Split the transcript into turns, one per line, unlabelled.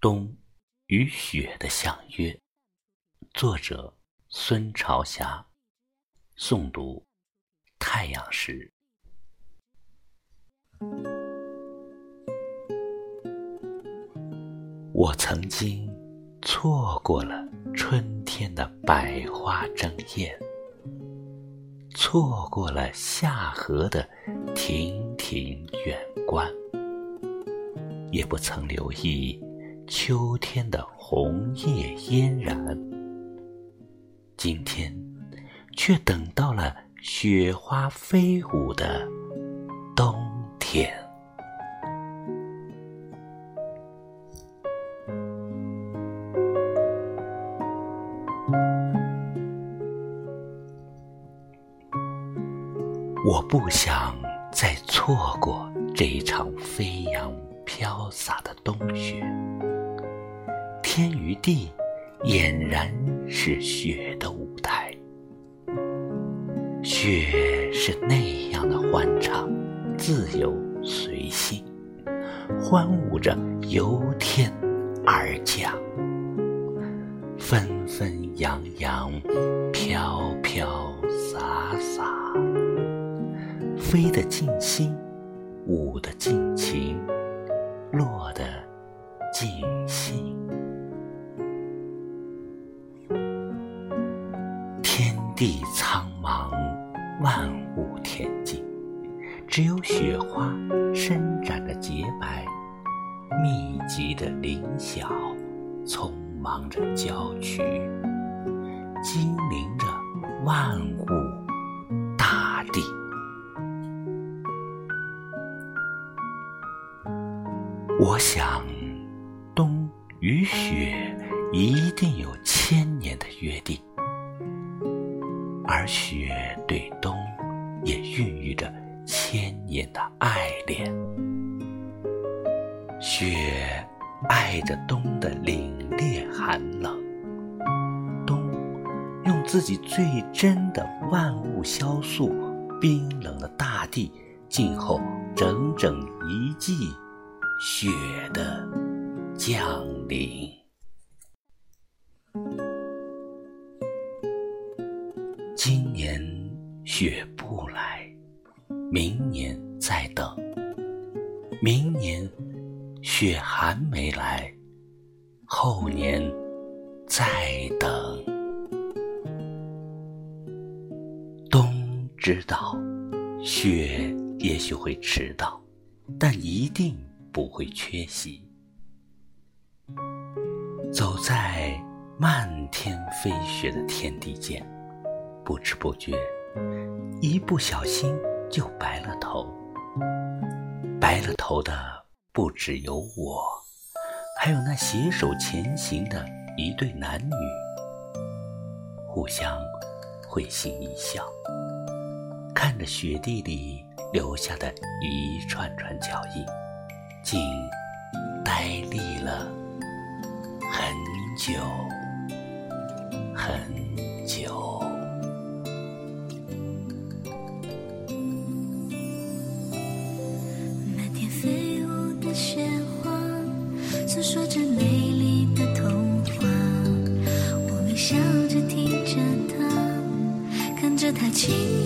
冬与雪的相约，作者孙朝霞，诵读太阳石。我曾经错过了春天的百花争艳，错过了夏荷的亭亭远观，也不曾留意。秋天的红叶嫣然，今天却等到了雪花飞舞的冬天。我不想再错过这一场飞扬飘洒的冬雪。天与地俨然是雪的舞台，雪是那样的欢畅、自由、随性，欢舞着由天而降，纷纷扬扬，飘飘洒洒，飞得尽兴，舞得尽情，落得尽兴。天地苍茫，万物恬静，只有雪花伸展着洁白，密集的林小，匆忙着郊区，精灵着万物大地。我想，冬与雪一定有千年的约定。而雪对冬，也孕育着千年的爱恋。雪爱着冬的凛冽寒冷，冬用自己最真的万物消诉冰冷的大地，静候整整一季雪的降临。雪不来，明年再等。明年雪还没来，后年再等。冬知道，雪也许会迟到，但一定不会缺席。走在漫天飞雪的天地间。不知不觉，一不小心就白了头。白了头的不只有我，还有那携手前行的一对男女，互相会心一笑，看着雪地里留下的一串串脚印，竟呆立了很久。很情。